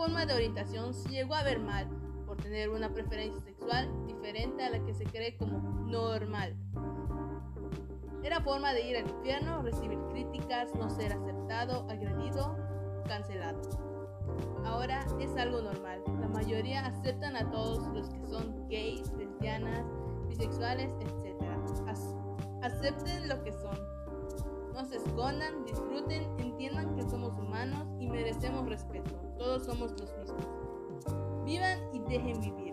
forma de orientación se llegó a ver mal por tener una preferencia sexual diferente a la que se cree como normal. Era forma de ir al infierno, recibir críticas, no ser aceptado, agredido, cancelado. Ahora es algo normal. La mayoría aceptan a todos los que son gays, lesbianas, bisexuales, etc. acepten lo que son. No se escondan, disfruten, y merecemos respeto. Todos somos los mismos. Vivan y dejen vivir.